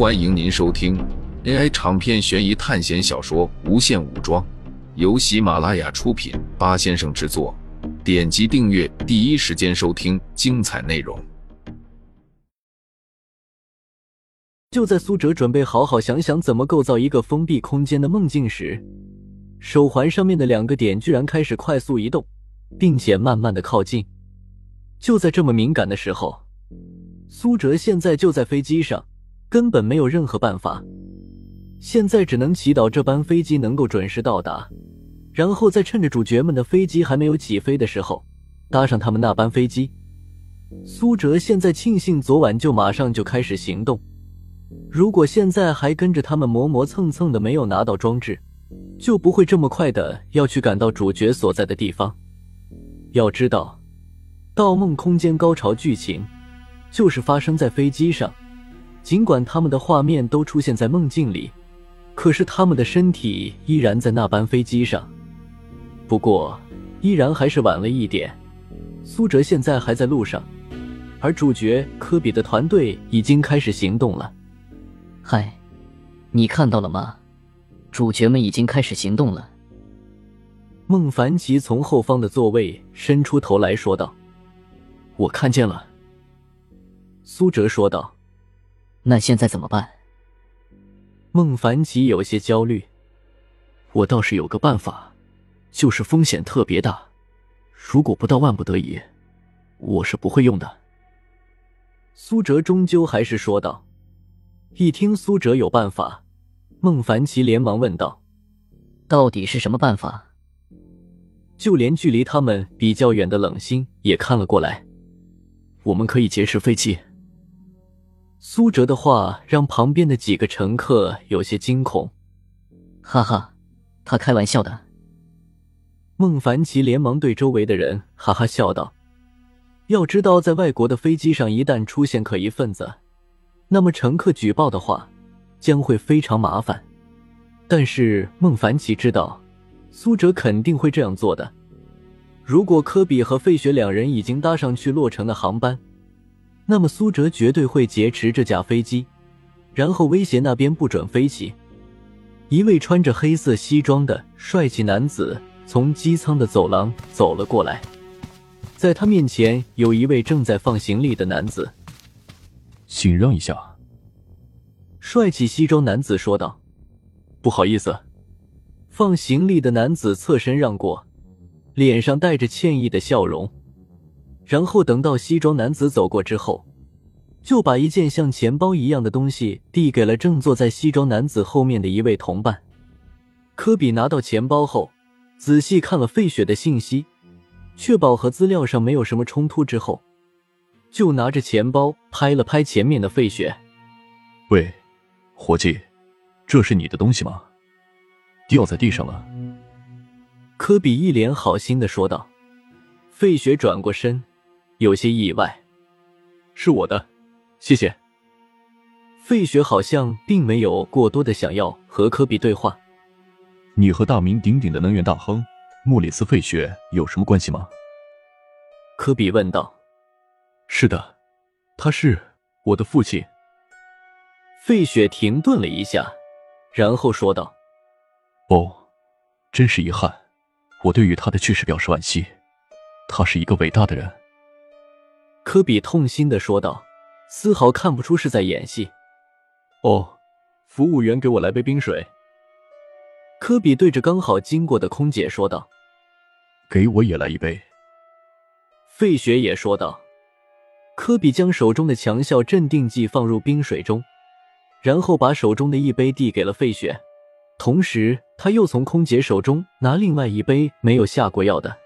欢迎您收听 AI 长篇悬疑探险小说《无限武装》，由喜马拉雅出品，八先生制作。点击订阅，第一时间收听精彩内容。就在苏哲准备好好想想怎么构造一个封闭空间的梦境时，手环上面的两个点居然开始快速移动，并且慢慢的靠近。就在这么敏感的时候，苏哲现在就在飞机上，根本没有任何办法，现在只能祈祷这班飞机能够准时到达，然后再趁着主角们的飞机还没有起飞的时候，搭上他们那班飞机。苏哲现在庆幸昨晚就马上就开始行动，如果现在还跟着他们磨磨蹭蹭的没有拿到装置，就不会这么快的要去赶到主角所在的地方。要知道。《盗梦空间》高潮剧情就是发生在飞机上，尽管他们的画面都出现在梦境里，可是他们的身体依然在那班飞机上。不过，依然还是晚了一点。苏哲现在还在路上，而主角科比的团队已经开始行动了。嗨，你看到了吗？主角们已经开始行动了。孟凡奇从后方的座位伸出头来说道。我看见了，苏哲说道。那现在怎么办？孟凡奇有些焦虑。我倒是有个办法，就是风险特别大，如果不到万不得已，我是不会用的。苏哲终究还是说道。一听苏哲有办法，孟凡奇连忙问道：“到底是什么办法？”就连距离他们比较远的冷心也看了过来。我们可以劫持飞机。苏哲的话让旁边的几个乘客有些惊恐。哈哈，他开玩笑的。孟凡奇连忙对周围的人哈哈笑道：“要知道，在外国的飞机上，一旦出现可疑分子，那么乘客举报的话，将会非常麻烦。但是孟凡奇知道，苏哲肯定会这样做的。”如果科比和费雪两人已经搭上去洛城的航班，那么苏哲绝对会劫持这架飞机，然后威胁那边不准飞起。一位穿着黑色西装的帅气男子从机舱的走廊走了过来，在他面前有一位正在放行李的男子，请让一下。帅气西装男子说道：“不好意思。”放行李的男子侧身让过。脸上带着歉意的笑容，然后等到西装男子走过之后，就把一件像钱包一样的东西递给了正坐在西装男子后面的一位同伴。科比拿到钱包后，仔细看了费雪的信息，确保和资料上没有什么冲突之后，就拿着钱包拍了拍前面的费雪：“喂，伙计，这是你的东西吗？掉在地上了。”科比一脸好心的说道：“费雪转过身，有些意外，是我的，谢谢。”费雪好像并没有过多的想要和科比对话。你和大名鼎鼎的能源大亨莫里斯·费雪有什么关系吗？科比问道。“是的，他是我的父亲。”费雪停顿了一下，然后说道：“哦，真是遗憾。”我对于他的去世表示惋惜，他是一个伟大的人。”科比痛心的说道，丝毫看不出是在演戏。哦，服务员，给我来杯冰水。”科比对着刚好经过的空姐说道。“给我也来一杯。”费雪也说道。科比将手中的强效镇定剂放入冰水中，然后把手中的一杯递给了费雪。同时，他又从空姐手中拿另外一杯没有下过药的，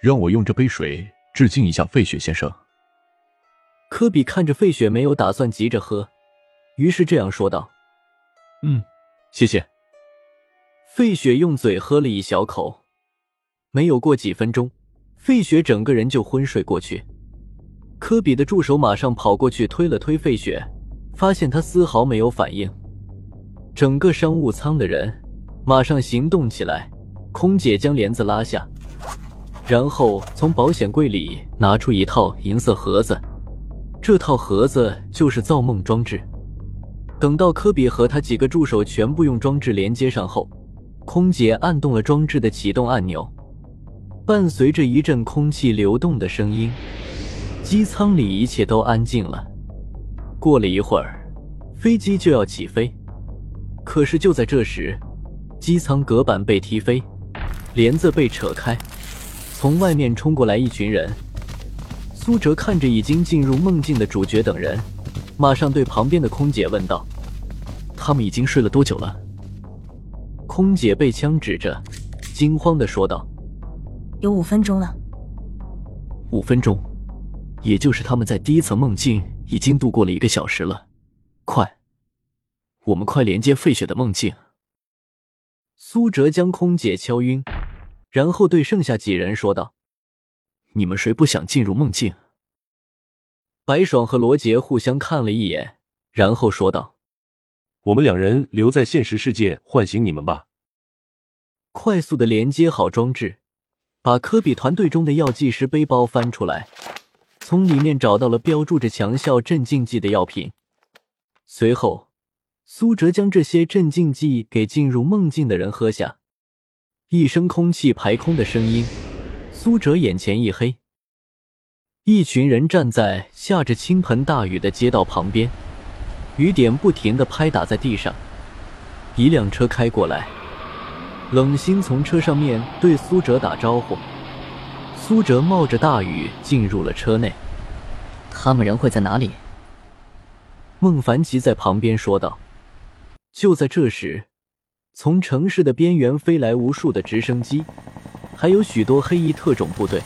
让我用这杯水致敬一下费雪先生。科比看着费雪没有打算急着喝，于是这样说道：“嗯，谢谢。”费雪用嘴喝了一小口，没有过几分钟，费雪整个人就昏睡过去。科比的助手马上跑过去推了推费雪，发现他丝毫没有反应。整个商务舱的人马上行动起来。空姐将帘子拉下，然后从保险柜里拿出一套银色盒子。这套盒子就是造梦装置。等到科比和他几个助手全部用装置连接上后，空姐按动了装置的启动按钮，伴随着一阵空气流动的声音，机舱里一切都安静了。过了一会儿，飞机就要起飞，可是就在这时，机舱隔板被踢飞，帘子被扯开，从外面冲过来一群人。苏哲看着已经进入梦境的主角等人，马上对旁边的空姐问道。他们已经睡了多久了？空姐被枪指着，惊慌的说道：“有五分钟了。五分钟，也就是他们在第一层梦境已经度过了一个小时了。快，我们快连接费雪的梦境。”苏哲将空姐敲晕，然后对剩下几人说道：“你们谁不想进入梦境？”白爽和罗杰互相看了一眼，然后说道。我们两人留在现实世界唤醒你们吧。快速的连接好装置，把科比团队中的药剂师背包翻出来，从里面找到了标注着强效镇静剂的药品。随后，苏哲将这些镇静剂给进入梦境的人喝下。一声空气排空的声音，苏哲眼前一黑。一群人站在下着倾盆大雨的街道旁边。雨点不停的拍打在地上，一辆车开过来，冷心从车上面对苏哲打招呼。苏哲冒着大雨进入了车内。他们人会在哪里？孟凡奇在旁边说道。就在这时，从城市的边缘飞来无数的直升机，还有许多黑衣特种部队，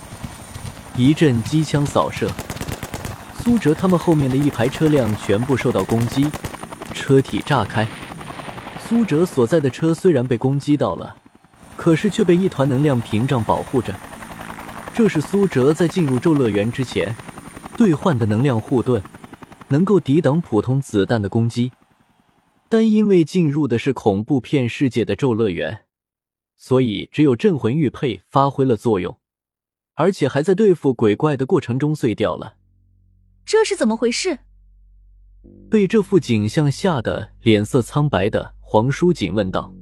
一阵机枪扫射。苏哲他们后面的一排车辆全部受到攻击，车体炸开。苏哲所在的车虽然被攻击到了，可是却被一团能量屏障保护着。这是苏哲在进入咒乐园之前兑换的能量护盾，能够抵挡普通子弹的攻击。但因为进入的是恐怖片世界的咒乐园，所以只有镇魂玉佩发挥了作用，而且还在对付鬼怪的过程中碎掉了。这是怎么回事？被这副景象吓得脸色苍白的黄书锦问道：“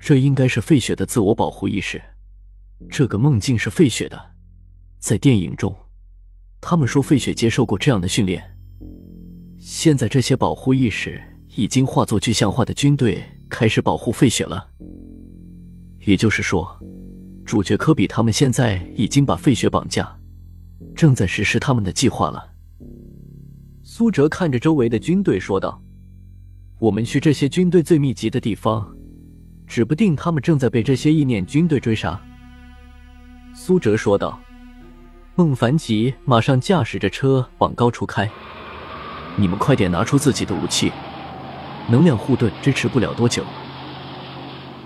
这应该是费雪的自我保护意识。这个梦境是费雪的，在电影中，他们说费雪接受过这样的训练。现在这些保护意识已经化作具象化的军队，开始保护费雪了。也就是说，主角科比他们现在已经把费雪绑架，正在实施他们的计划了。”苏哲看着周围的军队说道：“我们去这些军队最密集的地方，指不定他们正在被这些意念军队追杀。”苏哲说道。孟凡奇马上驾驶着车往高处开：“你们快点拿出自己的武器，能量护盾支持不了多久。”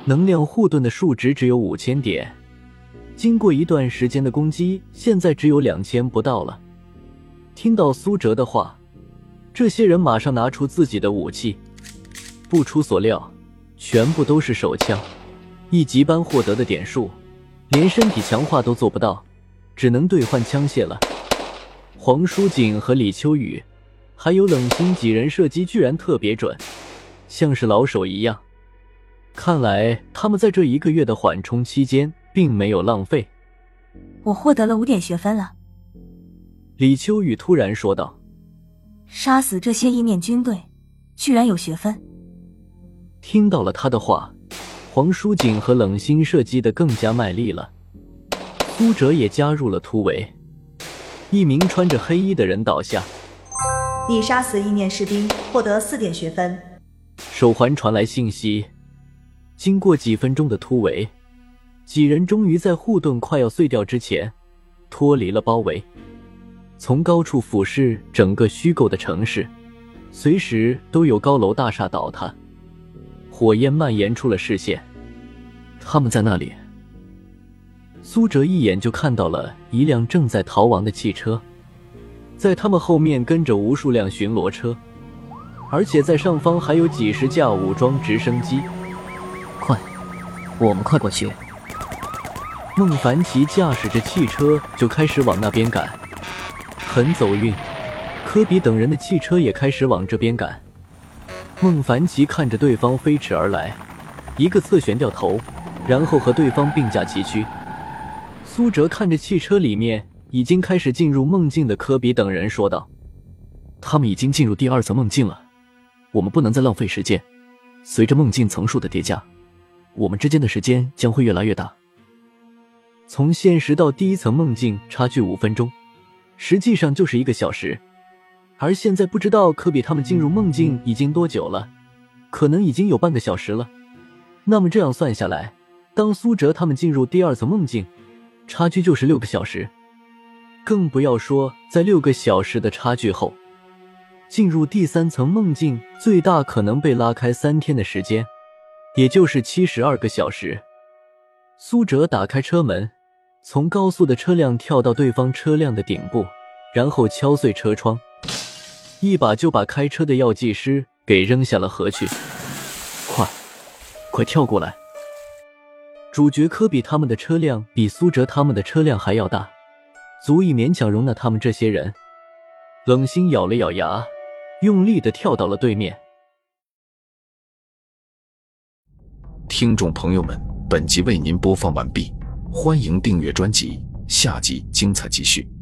能量护盾的数值只有五千点，经过一段时间的攻击，现在只有两千不到了。听到苏哲的话。这些人马上拿出自己的武器，不出所料，全部都是手枪。一级班获得的点数，连身体强化都做不到，只能兑换枪械了。黄书锦和李秋雨，还有冷心几人射击居然特别准，像是老手一样。看来他们在这一个月的缓冲期间并没有浪费。我获得了五点学分了。李秋雨突然说道。杀死这些意念军队，居然有学分。听到了他的话，黄书锦和冷心射击的更加卖力了。苏哲也加入了突围，一名穿着黑衣的人倒下。你杀死意念士兵，获得四点学分。手环传来信息，经过几分钟的突围，几人终于在护盾快要碎掉之前脱离了包围。从高处俯视整个虚构的城市，随时都有高楼大厦倒塌，火焰蔓延出了视线。他们在那里。苏哲一眼就看到了一辆正在逃亡的汽车，在他们后面跟着无数辆巡逻车，而且在上方还有几十架武装直升机。快，我们快过去！孟凡奇驾驶着汽车就开始往那边赶。很走运，科比等人的汽车也开始往这边赶。孟凡奇看着对方飞驰而来，一个侧旋掉头，然后和对方并驾齐驱。苏哲看着汽车里面已经开始进入梦境的科比等人，说道：“他们已经进入第二层梦境了，我们不能再浪费时间。随着梦境层数的叠加，我们之间的时间将会越来越大。从现实到第一层梦境差距五分钟，实际上就是一个小时。”而现在不知道科比他们进入梦境已经多久了，可能已经有半个小时了。那么这样算下来，当苏哲他们进入第二层梦境，差距就是六个小时。更不要说在六个小时的差距后，进入第三层梦境，最大可能被拉开三天的时间，也就是七十二个小时。苏哲打开车门，从高速的车辆跳到对方车辆的顶部，然后敲碎车窗。一把就把开车的药剂师给扔下了河去，快，快跳过来！主角科比他们的车辆比苏哲他们的车辆还要大，足以勉强容纳他们这些人。冷心咬了咬牙，用力的跳到了对面。听众朋友们，本集为您播放完毕，欢迎订阅专辑，下集精彩继续。